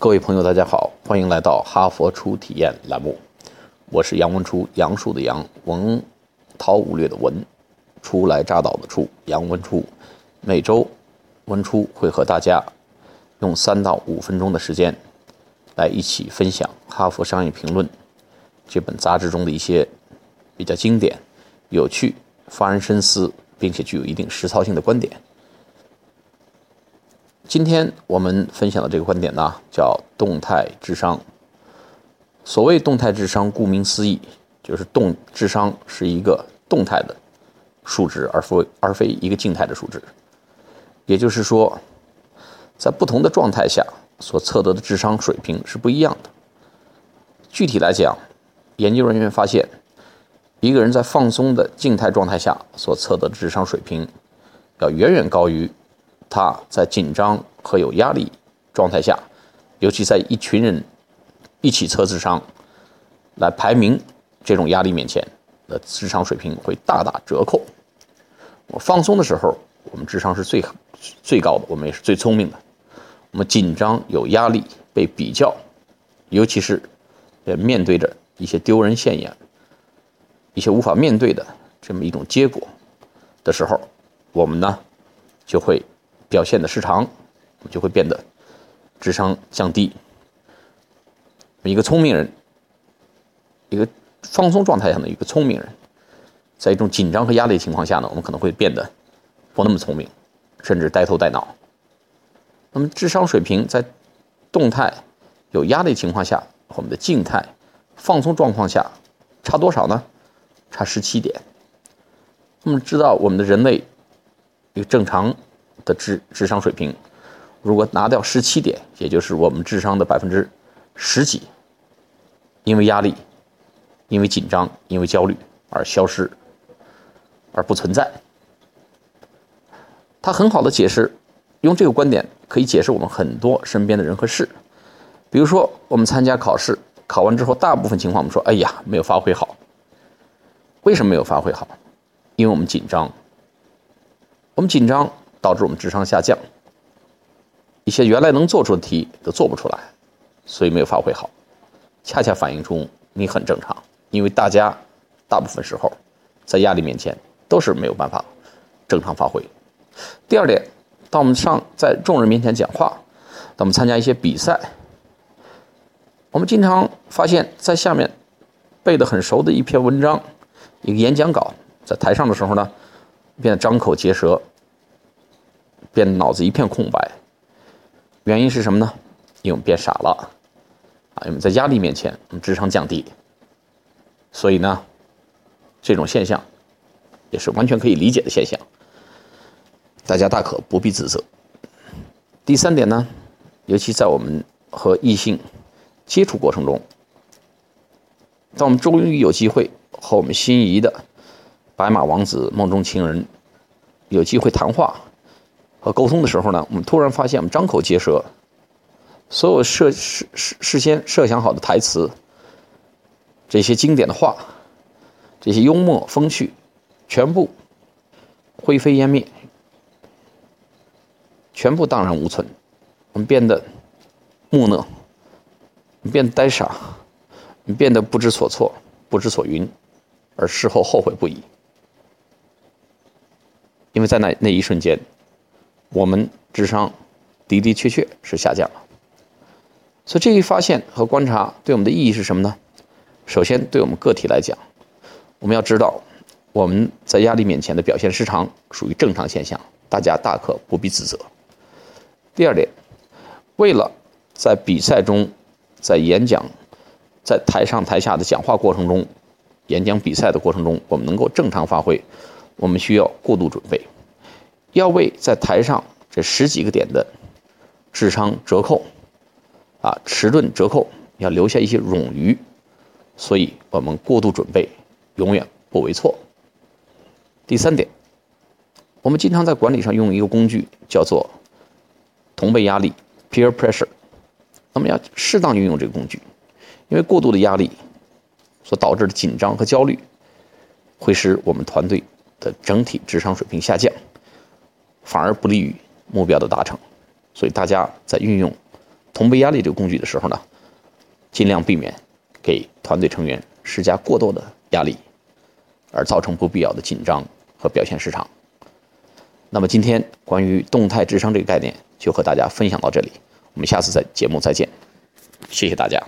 各位朋友，大家好，欢迎来到哈佛初体验栏目，我是杨文初，杨树的杨，文韬武略的文，初来乍到的初，杨文初。每周文初会和大家用三到五分钟的时间，来一起分享《哈佛商业评论》这本杂志中的一些比较经典、有趣、发人深思，并且具有一定实操性的观点。今天我们分享的这个观点呢，叫动态智商。所谓动态智商，顾名思义，就是动智商是一个动态的数值，而非而非一个静态的数值。也就是说，在不同的状态下所测得的智商水平是不一样的。具体来讲，研究人员发现，一个人在放松的静态状态下所测得的智商水平，要远远高于。他在紧张和有压力状态下，尤其在一群人一起测智商来排名这种压力面前的智商水平会大打折扣。我放松的时候，我们智商是最最高的，我们也是最聪明的。我们紧张有压力被比较，尤其是呃面对着一些丢人现眼、一些无法面对的这么一种结果的时候，我们呢就会。表现的失常，就会变得智商降低。一个聪明人，一个放松状态下的一个聪明人，在一种紧张和压力情况下呢，我们可能会变得不那么聪明，甚至呆头呆脑。那么智商水平在动态有压力情况下和，我们的静态放松状况下差多少呢？差十七点。我们知道，我们的人类一个正常。的智智商水平，如果拿掉十七点，也就是我们智商的百分之十几，因为压力、因为紧张、因为焦虑而消失，而不存在。他很好的解释，用这个观点可以解释我们很多身边的人和事。比如说，我们参加考试，考完之后，大部分情况我们说：“哎呀，没有发挥好。”为什么没有发挥好？因为我们紧张。我们紧张。导致我们智商下降，一些原来能做出的题都做不出来，所以没有发挥好，恰恰反映出你很正常，因为大家大部分时候在压力面前都是没有办法正常发挥。第二点，当我们上在众人面前讲话，当我们参加一些比赛，我们经常发现，在下面背得很熟的一篇文章、一个演讲稿，在台上的时候呢，变得张口结舌。变得脑子一片空白，原因是什么呢？因为我们变傻了，啊，因为在压力面前，我们智商降低，所以呢，这种现象也是完全可以理解的现象，大家大可不必自责。第三点呢，尤其在我们和异性接触过程中，当我们终于有机会和我们心仪的白马王子、梦中情人有机会谈话。和沟通的时候呢，我们突然发现，我们张口结舌，所有设事事事先设想好的台词，这些经典的话，这些幽默风趣，全部灰飞烟灭，全部荡然无存。我们变得木讷，变得呆傻，变得不知所措、不知所云，而事后后悔不已，因为在那那一瞬间。我们智商的的确确是下降了，所以这一发现和观察对我们的意义是什么呢？首先，对我们个体来讲，我们要知道我们在压力面前的表现失常属于正常现象，大家大可不必自责。第二点，为了在比赛中、在演讲、在台上台下的讲话过程中、演讲比赛的过程中，我们能够正常发挥，我们需要过度准备。要为在台上这十几个点的智商折扣，啊，迟钝折扣，要留下一些冗余，所以我们过度准备永远不为错。第三点，我们经常在管理上用一个工具，叫做同辈压力 （peer pressure）。那么要适当运用这个工具，因为过度的压力所导致的紧张和焦虑，会使我们团队的整体智商水平下降。反而不利于目标的达成，所以大家在运用同辈压力这个工具的时候呢，尽量避免给团队成员施加过多的压力，而造成不必要的紧张和表现失常。那么今天关于动态智商这个概念就和大家分享到这里，我们下次在节目再见，谢谢大家。